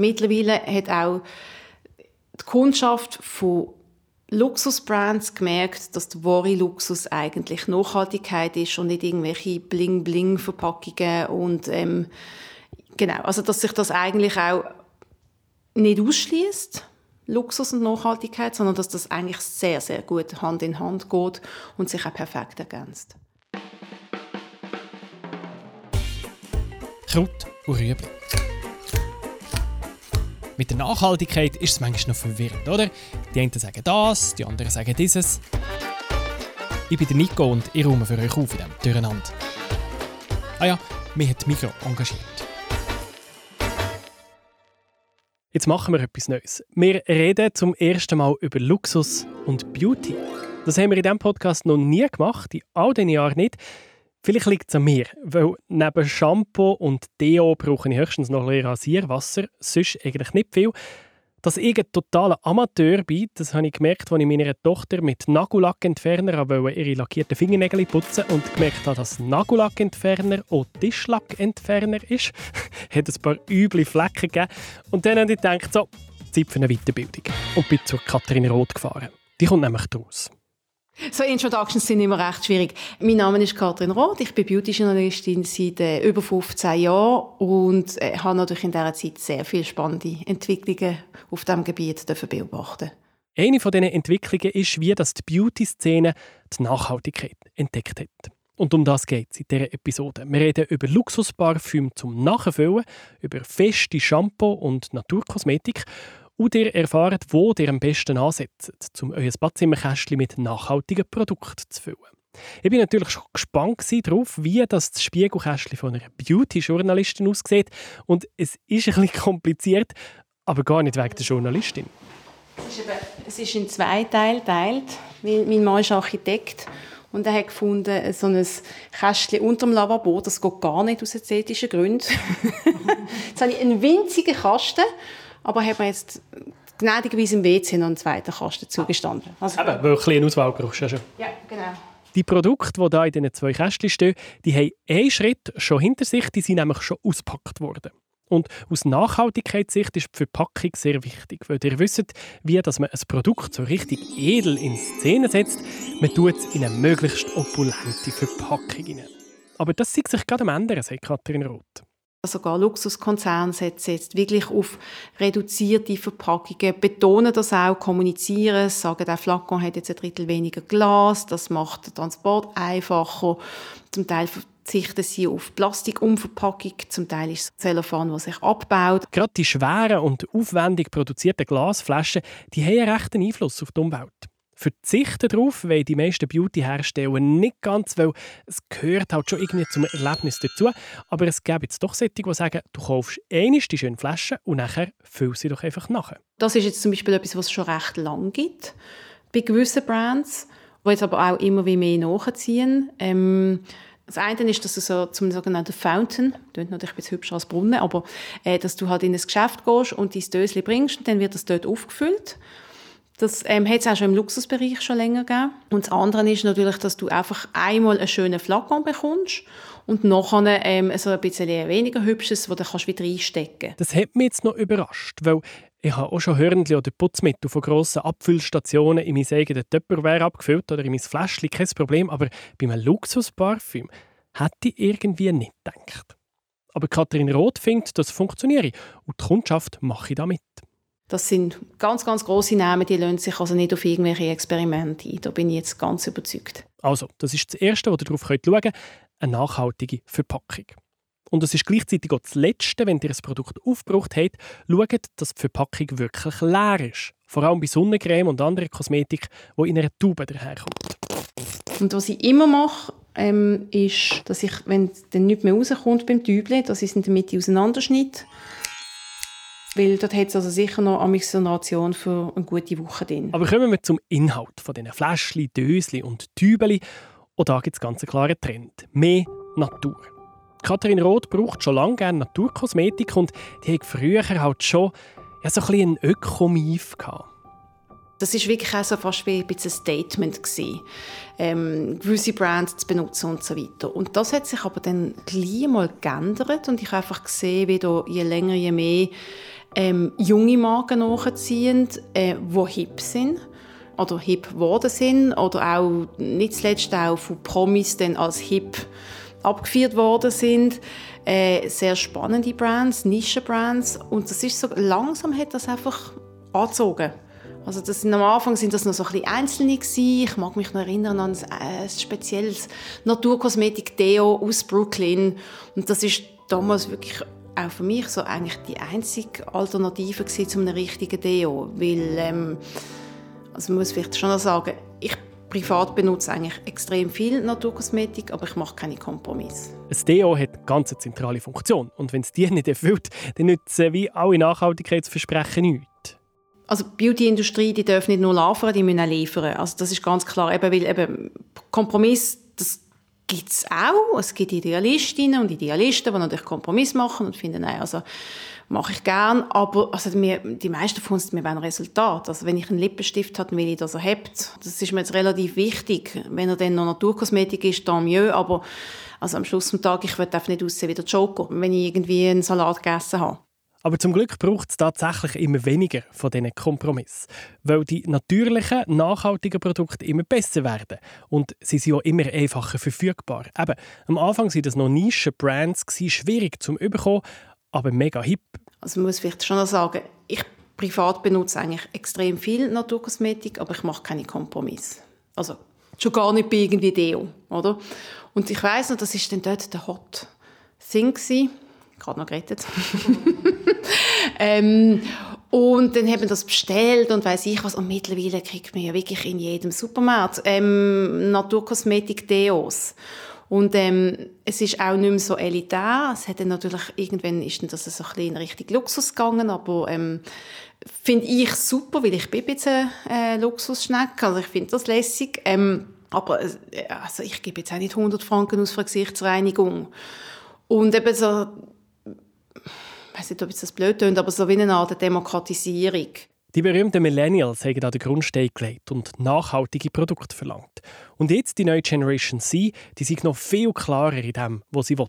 Mittlerweile hat auch die Kundschaft von Luxusbrands gemerkt, dass der wahre Luxus eigentlich Nachhaltigkeit ist und nicht irgendwelche Bling-Bling-Verpackungen und ähm, genau, also dass sich das eigentlich auch nicht ausschließt Luxus und Nachhaltigkeit, sondern dass das eigentlich sehr, sehr gut Hand in Hand geht und sich auch perfekt ergänzt. Kraut und Rüebli. Mit der Nachhaltigkeit ist es manchmal noch verwirrend, oder? Die einen sagen das, die anderen sagen dieses. Ich bin der Nico und ich räume für euch auf in diesem Durcheinander. Ah ja, mich hat Mikro engagiert. Jetzt machen wir etwas Neues. Wir reden zum ersten Mal über Luxus und Beauty. Das haben wir in diesem Podcast noch nie gemacht, in all diesen Jahren nicht. Vielleicht liegt es an mir, weil neben Shampoo und Deo brauche ich höchstens noch ein Rasierwasser, sonst eigentlich nicht viel. Dass ich ein totaler Amateur bin, das habe ich gemerkt, als ich meiner Tochter mit Nagellackentferner ihre lackierten Fingernägel putzen und gemerkt habe, dass Nagellackentferner auch Tischlackentferner ist. hat ein paar üble Flecken gegeben. Und dann habe ich gedacht, so, Zeit für eine Weiterbildung. Und bin zur Katharina Roth gefahren. Die kommt nämlich daraus. So Introductions sind immer recht schwierig. Mein Name ist Katrin Roth, ich bin Beauty-Journalistin seit äh, über 15 Jahren und äh, habe natürlich in dieser Zeit sehr viele spannende Entwicklungen auf diesem Gebiet beobachten Eine von diesen Entwicklungen ist, wie das die Beauty-Szene die Nachhaltigkeit entdeckt hat. Und um das geht es in dieser Episode. Wir reden über Luxusparfüm zum Nachfüllen, über feste Shampoo und Naturkosmetik und ihr erfahrt, wo ihr am besten ansetzt, um euer Badzimmerkästchen mit nachhaltigen Produkten zu füllen. Ich bin natürlich schon gespannt darauf, wie das Spiegelkästchen von einer Beauty-Journalistin aussieht. Und es ist ein bisschen kompliziert, aber gar nicht wegen der Journalistin. Es ist, in zwei Teile geteilt, mein Mann ist Architekt und er hat gefunden, so ein Kästchen unter dem Lavabo, das geht gar nicht aus ästhetischen Gründen. jetzt habe ich einen winzigen Kasten aber hat man jetzt gnädigerweise im WC noch einen zweiten Kasten zugestanden. Also, Eben, weil du eine Auswahl brauchst. Ja, ja, genau. Die Produkte, die hier in diesen zwei Kästchen stehen, die haben einen Schritt schon hinter sich, die sind nämlich schon ausgepackt worden. Und aus Nachhaltigkeitssicht ist die Verpackung sehr wichtig, weil ihr wisst, wie dass man ein Produkt so richtig edel in Szene setzt. Man tut es in eine möglichst opulente Verpackung rein. Aber das sieht sich gerade am Ende, sagt Katrin Roth. Sogar Luxuskonzerne setzen jetzt wirklich auf reduzierte Verpackungen, betonen das auch, kommunizieren, sagen, der Flakon hat jetzt ein Drittel weniger Glas, das macht den Transport einfacher. Zum Teil verzichten sie auf Plastikumverpackung, zum Teil ist es Zellophan, das sich abbaut. Gerade die schweren und aufwendig produzierten Glasflaschen, die haben einen rechten Einfluss auf die Umwelt verzichten darauf, weil die meisten Beauty-Hersteller nicht ganz, weil es gehört halt schon irgendwie zum Erlebnis dazu. Aber es gibt jetzt doch solche, die sagen, du kaufst einmal die schöne Flasche und nachher füllst sie doch einfach nach. Das ist jetzt zum Beispiel etwas, was es schon recht lang gibt bei gewissen Brands, die jetzt aber auch immer mehr nachziehen. Ähm, das eine ist, dass du so zum sogenannten Fountain, klingt natürlich ein bisschen hübscher als Brunnen, aber äh, dass du halt in ein Geschäft gehst und dein Döschen bringst und dann wird das dort aufgefüllt. Das ähm, hat es auch schon im Luxusbereich schon länger gegeben. Und das andere ist natürlich, dass du einfach einmal einen schönen Flakon bekommst und nachher ähm, so ein bisschen weniger hübsches, wo du kannst wieder einstecken Das hat mich jetzt noch überrascht, weil ich habe auch schon Hörnchen oder Putzmittel von grossen Abfüllstationen in mein eigenes Tupperware abgefüllt oder in mein Fläschchen, kein Problem. Aber bei einem Luxusparfüm hätte ich irgendwie nicht gedacht. Aber Katrin Roth findet, das funktioniert und die Kundschaft mache ich damit. Das sind ganz, ganz große Namen, die lassen sich also nicht auf irgendwelche Experimente ein. Da bin ich jetzt ganz überzeugt. Also, das ist das Erste, wo ihr darauf schauen könnt, eine nachhaltige Verpackung. Und es ist gleichzeitig auch das Letzte, wenn ihr ein Produkt aufgebraucht habt, schaut, dass die Verpackung wirklich leer ist. Vor allem bei Sonnencreme und anderer Kosmetik, die in einer Tube daherkommt. Und was ich immer mache, ähm, ist, dass ich, wenn dann nichts mehr rauskommt beim Tüble, dass ich es in der Mitte auseinanderschneide weil dort hat es also sicher noch eine Ration für eine gute Woche drin. Aber kommen wir zum Inhalt von diesen Fläschchen, Döschen und Tübeli. Und da gibt es ganz einen klaren Trend. Mehr Natur. Katharin Roth braucht schon lange gerne Naturkosmetik und die hat früher halt schon ja, so ein bisschen einen Ökomief gehabt. Das ist wirklich auch so fast wie ein bisschen ein Statement gewesen, ähm, gewisse Brands zu benutzen und so weiter. Und das hat sich aber dann gleich mal geändert und ich habe einfach gesehen, wie da je länger, je mehr ähm, junge Marken nachziehen, äh, die hip sind oder hip geworden sind oder auch nicht zuletzt auch von Promis dann als hip abgeführt worden sind. Äh, sehr spannende Brands, Nischenbrands und das ist so langsam hat das einfach angezogen. Also das, am Anfang sind das noch so ein bisschen Einzelne gewesen. Ich mag mich noch erinnern an ein, ein spezielles Naturkosmetik-Deo aus Brooklyn und das ist damals wirklich auch für mich so eigentlich die einzige Alternative gewesen zu einem richtigen Deo, weil ähm, also man muss vielleicht schon sagen, ich privat benutze eigentlich extrem viel Naturkosmetik, aber ich mache keine Kompromisse. Ein Deo hat eine ganz zentrale Funktion und wenn es die nicht erfüllt, dann nützt es wie alle Nachhaltigkeitsversprechen nichts. Also die Beauty-Industrie, die darf nicht nur liefern, die müssen auch liefern. Also das ist ganz klar, eben, weil eben Kompromiss, das gibt es auch. Es gibt Idealistinnen und Idealisten, die natürlich Kompromiss machen und finden, nein, also mache ich gern, aber also wir, die meisten von uns, wir wollen Resultat. Also wenn ich einen Lippenstift habe, will ich, dass er hebt. Das ist mir jetzt relativ wichtig. Wenn er dann noch Naturkosmetik ist, dann mieux, aber also am Schluss des Tages, ich will einfach nicht aussehen wie der Joker, wenn ich irgendwie einen Salat gegessen habe. Aber zum Glück braucht es tatsächlich immer weniger von diesen Kompromissen. Weil die natürlichen, nachhaltigen Produkte immer besser werden. Und sie sind auch immer einfacher verfügbar. Eben, am Anfang waren das noch Nischen-Brands, schwierig zu bekommen, aber mega hip. Also man muss vielleicht schon noch sagen, ich privat benutze eigentlich extrem viel Naturkosmetik, aber ich mache keine Kompromisse. Also schon gar nicht bei irgendwie Deo, oder? Und ich weiß noch, das ist dann dort der Hot Thing gewesen. Gerade noch gerettet. ähm, und dann haben wir das bestellt und weiß ich was. Und mittlerweile kriegt man ja wirklich in jedem Supermarkt ähm, Naturkosmetik-Deos. Und ähm, es ist auch nicht mehr so elitär. Es hat dann natürlich, irgendwann ist das so ein bisschen in Richtung Luxus gegangen, aber ähm, finde ich super, weil ich bin ein bisschen äh, Luxusschnecke, also ich finde das lässig. Ähm, aber äh, also ich gebe jetzt auch nicht 100 Franken aus für Gesichtsreinigung. Und eben so, ich weiß nicht, ob es das blöd tönt, aber so wie eine Art Demokratisierung. Die berühmten Millennials haben an den Grundstein gelegt und nachhaltige Produkte verlangt. Und jetzt die neue Generation C, die sind noch viel klarer in dem, was sie will.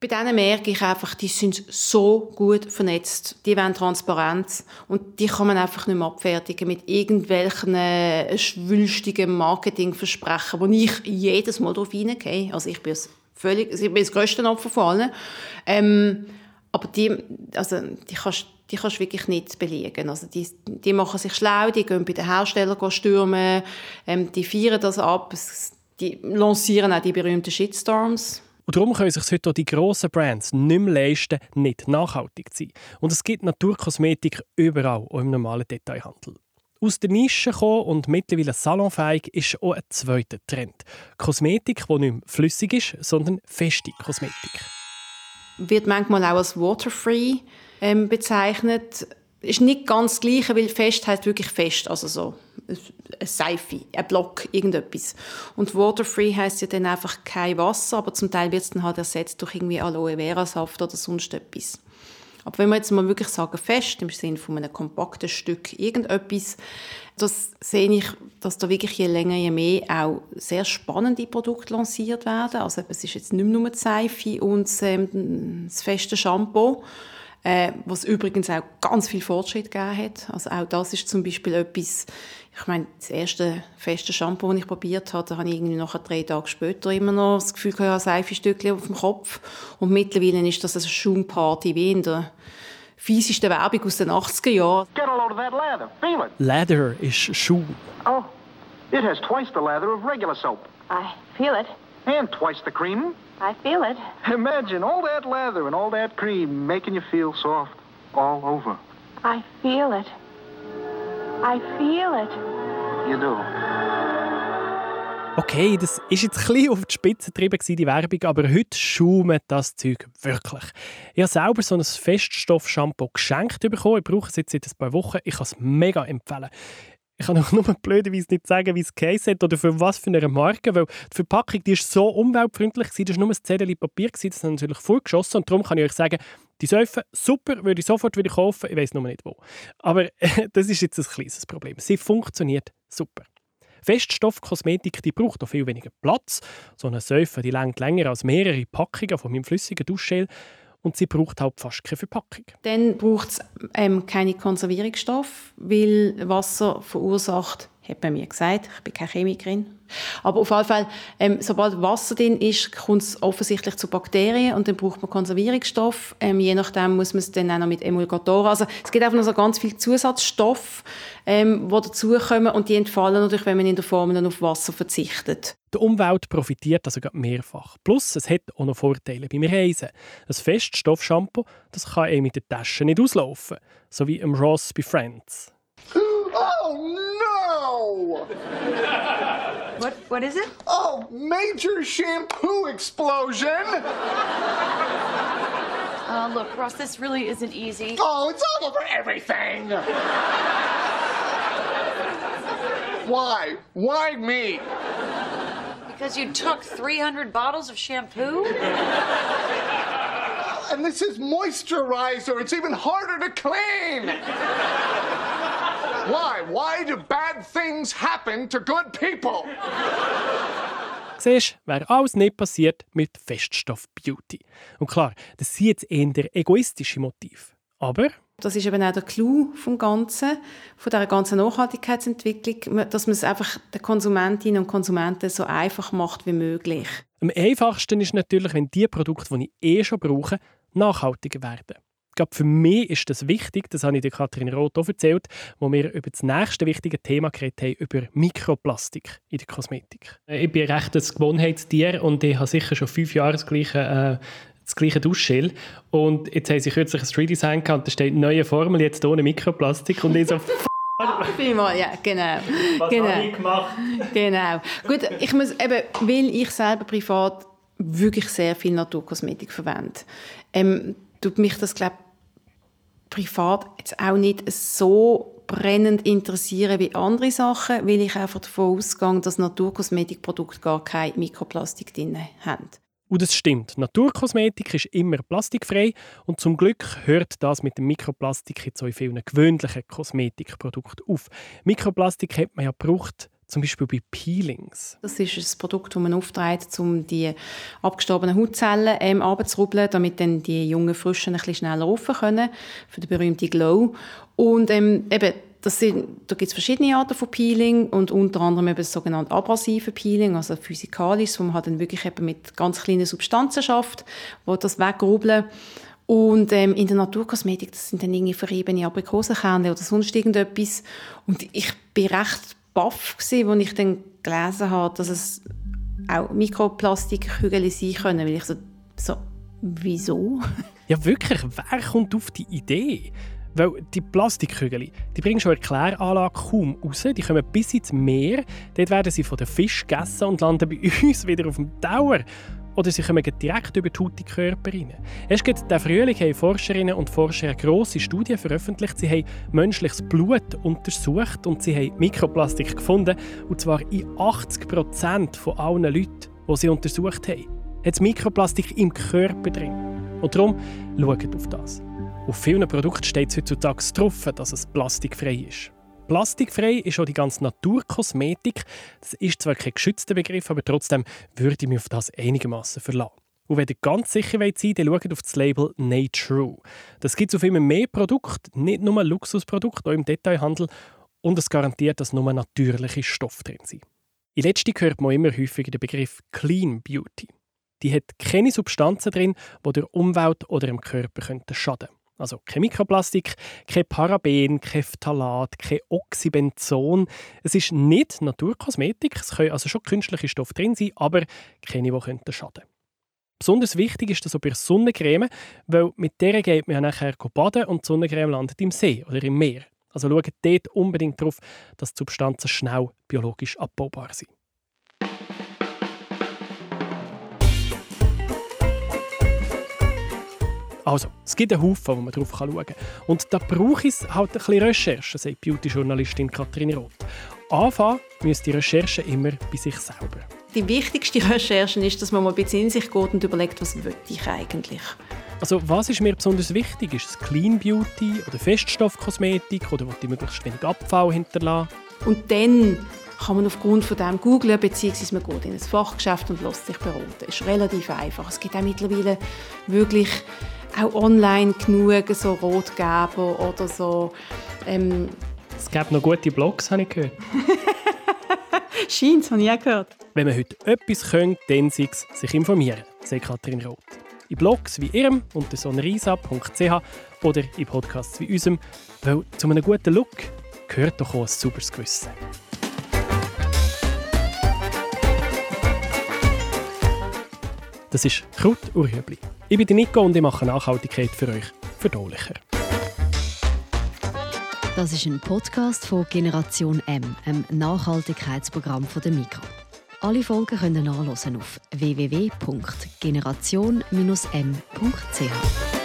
Bei denen merke ich einfach, die sind so gut vernetzt, die wollen Transparenz und die kann man einfach nicht mehr abfertigen mit irgendwelchen äh, schwülstigen Marketingversprechen, wo ich jedes Mal drauf hineingehe. Also ich bin völlig, ich bin das grösste Opfer von allen. Ähm, aber die, also die kannst die kannst du wirklich nicht belegen. Also die, die machen sich schlau, die gehen bei den Herstellern stürmen, ähm, die feiern das ab, die lancieren auch die berühmten Shitstorms. Und darum können sich heute auch die grossen Brands nicht mehr leisten, nicht nachhaltig zu sein. Und es gibt Naturkosmetik überall, auch im normalen Detailhandel. Aus der Nische kommen und mittlerweile salonfähig ist auch ein zweiter Trend. Kosmetik, die nicht mehr flüssig ist, sondern feste Kosmetik. Wird manchmal auch als waterfree ähm, bezeichnet. Ist nicht ganz das Gleiche, weil fest heißt wirklich fest, also so eine Seife, ein Block, irgendetwas. Und waterfree heißt ja dann einfach kein Wasser, aber zum Teil wird es dann halt ersetzt durch irgendwie Aloe Vera Saft oder sonst etwas. Aber wenn wir jetzt mal wirklich sagen fest, im Sinne von einem kompakten Stück irgendetwas, das sehe ich, dass da wirklich je länger, je mehr auch sehr spannende Produkte lanciert werden. Also es ist jetzt nicht mehr nur die Seife und ähm, das feste Shampoo, äh, was übrigens auch ganz viel Fortschritt gegeben hat. Also auch das ist zum Beispiel etwas, ich meine, das erste feste Shampoo, das ich probiert habe, da habe ich irgendwie nachher drei Tage später immer noch das Gefühl, ich habe ein Seifenstückchen auf dem Kopf. Und mittlerweile ist das eine Schaumparty wie in der fiesesten Werbung aus den 80er Jahren. Get a load of that lather. Feel it. Leather ist Schuh. Oh, it has twice the lather of regular soap. I feel it. And twice the cream. I feel it. Imagine all that lather and all that cream making you feel soft all over. I feel it. I feel it. You do. Okay, das ist jetzt ein bisschen auf die Spitze getrieben, die Werbung, aber heute schaumt das Zeug wirklich. Ich habe selber so ein Feststoff-Shampoo geschenkt bekommen. Ich brauche es jetzt seit ein paar Wochen. Ich kann es mega empfehlen. Ich kann auch nur blöderweise nicht sagen, wie es Case hat oder für was für eine Marke, weil die Verpackung die ist so umweltfreundlich war, das war nur ein Zettel Papier, das ist natürlich voll geschossen und darum kann ich euch sagen, die Säufe, super, würde ich sofort wieder kaufen, ich weiß nur nicht wo. Aber das ist jetzt ein kleines Problem. Sie funktioniert super. Feststoffkosmetik die braucht auch viel weniger Platz. So eine Säufe die längt länger als mehrere Packungen von meinem flüssigen Duschgel. Und sie braucht halt fast keine Verpackung. Dann braucht es ähm, keine Konservierungsstoffe, weil Wasser verursacht, hat man mir gesagt, ich bin keine Chemikerin, aber auf jeden Fall, ähm, sobald Wasser drin ist, kommt es offensichtlich zu Bakterien und dann braucht man Konservierungsstoff. Ähm, je nachdem muss man es dann auch noch mit Emulgatoren. Also es gibt einfach noch so ganz viele Zusatzstoffe, ähm, die dazukommen und die entfallen natürlich, wenn man in der Formel auf Wasser verzichtet. Die Umwelt profitiert also mehrfach. Plus, es hat auch noch Vorteile beim Reisen. Ein Feststoffshampoo, das kann eben mit der Tasche nicht auslaufen. So wie im Ross bei Friends. No! What? What is it? Oh, major shampoo explosion! Uh, look, Ross, this really isn't easy. Oh, it's all over everything! Why? Why me? Because you took 300 bottles of shampoo? And this is moisturizer. It's even harder to clean. Why? Why do bad things happen to good people? Siehst, wäre alles nicht passiert mit Feststoff-Beauty. Und klar, das sind jetzt eher egoistische Motiv. Aber das ist eben auch der Clou vom Ganzen, von dieser ganzen Nachhaltigkeitsentwicklung, dass man es einfach den Konsumentinnen und Konsumenten so einfach macht wie möglich. Am einfachsten ist natürlich, wenn die Produkte, die ich eh schon brauche, nachhaltiger werden. Ich glaube, für mich ist das wichtig, das habe ich der Katrin Roth auch erzählt, wo wir über das nächste wichtige Thema geredet haben, über Mikroplastik in der Kosmetik. Ich bin recht ein Gewohnheitstier und ich habe sicher schon fünf Jahre das gleiche äh, das gleiche Duschgel. Und jetzt haben sie kürzlich ein 3D-Design gehabt und da steht neue Formel, jetzt ohne Mikroplastik. Und ich so, Prima, ja, genau. Was genau. habe ich gemacht? Genau. Gut, ich muss eben, weil ich selber privat wirklich sehr viel Naturkosmetik verwende, ähm, tut mich das, glaube privat jetzt auch nicht so brennend interessieren wie andere Sachen, weil ich einfach davon ausgehe, dass Naturkosmetikprodukte gar kein Mikroplastik drin haben. Und das stimmt. Naturkosmetik ist immer plastikfrei und zum Glück hört das mit dem Mikroplastik jetzt in vielen gewöhnlichen Kosmetikprodukten auf. Mikroplastik hat man ja gebraucht, zum Beispiel bei Peelings. Das ist ein Produkt, das man aufträgt, um die abgestorbenen Hautzellen ähm, abzurubbeln, damit dann die jungen Frischen ein bisschen schneller rufen können, für den berühmten Glow. Und ähm, eben, das sind, da gibt es verschiedene Arten von Peeling und unter anderem eben das sogenannte abrasive Peeling, also physikalisch, wo man halt dann wirklich eben mit ganz kleinen Substanzen schafft, wo das wegrubbeln. Und ähm, in der Naturkosmetik, das sind dann irgendwie verriebene Aprikosenkerne oder sonst irgendetwas. Und ich bin recht baff als ich dann gelesen habe, dass es auch Mikroplastikkügel sein können, weil ich so, so wieso? Ja wirklich, wer kommt auf die Idee? Weil die Plastikkügel, die bringen schon eine Kläranlage kaum raus. Die kommen bis ins Meer. Dort werden sie von den Fischen gegessen und landen bei uns wieder auf dem Tower. Oder sie kommen direkt über die Haut Körper rein. Erst diesen Frühling haben Forscherinnen und Forscher eine grosse Studie veröffentlicht. Sie haben menschliches Blut untersucht und sie haben Mikroplastik gefunden. Und zwar in 80 Prozent von allen Leuten, die sie untersucht haben. Hat Mikroplastik im Körper drin. Und darum schaut auf das. Auf vielen Produkten steht es heutzutage drauf, dass es plastikfrei ist. Plastikfrei ist auch die ganze Naturkosmetik. Das ist zwar kein geschützter Begriff, aber trotzdem würde ich mich auf das einigermaßen verlassen. Und wenn ihr ganz sicher sein wollt, dann schaut auf das Label Nature. Das gibt es auf immer mehr Produkte, nicht nur Luxusprodukte, auch im Detailhandel. Und es garantiert, dass nur natürliche Stoffe drin sind. In letzter hört man immer häufiger den Begriff Clean Beauty. Die hat keine Substanzen drin, die der Umwelt oder dem Körper schaden könnten. Also kein Mikroplastik, kein Paraben, kein Phthalat, kein Oxybenzon. Es ist nicht Naturkosmetik, es können also schon künstliche Stoffe drin sein, aber keine, die könnten schaden Besonders wichtig ist das auch bei Sonnencreme, weil mit der geht man ja nachher baden und die Sonnencreme landet im See oder im Meer. Also schaut dort unbedingt darauf, dass die Substanzen schnell biologisch abbaubar sind. Also, es gibt einen Haufen, wo man drauf schauen kann. Und da brauche ich halt ein bisschen Recherche, sagt Beauty-Journalistin Katrin Roth. Anfangen müsst die Recherche immer bei sich selber. Die wichtigste Recherche ist, dass man mal ein bisschen in sich geht und überlegt, was will ich eigentlich. Also was ist mir besonders wichtig? Ist es Clean Beauty oder Feststoffkosmetik oder will ich möglichst wenig Abfall hinterlassen? Und dann kann man aufgrund von dem googlen, beziehungsweise man geht in ein Fachgeschäft und lässt sich beraten. Das ist relativ einfach. Es gibt auch mittlerweile wirklich auch online genug so Rotgeber oder so. Ähm, es gibt noch gute Blogs, habe ich gehört. Scheint, habe ich auch gehört. Wenn man heute etwas könnte, dann sei es sich informieren, sagt Katrin Roth. In Blogs wie ihrem unter sonrisa.ch oder in Podcasts wie unserem, weil zu einem guten Look gehört doch auch ein sauberes Gewissen. Das ist Kraut Urhöbli. Ich bin Nico und ich mache Nachhaltigkeit für euch verdaulicher. Das ist ein Podcast von Generation M, einem Nachhaltigkeitsprogramm von der Migros. Alle Folgen können nachlesen auf www.generation-m.ch.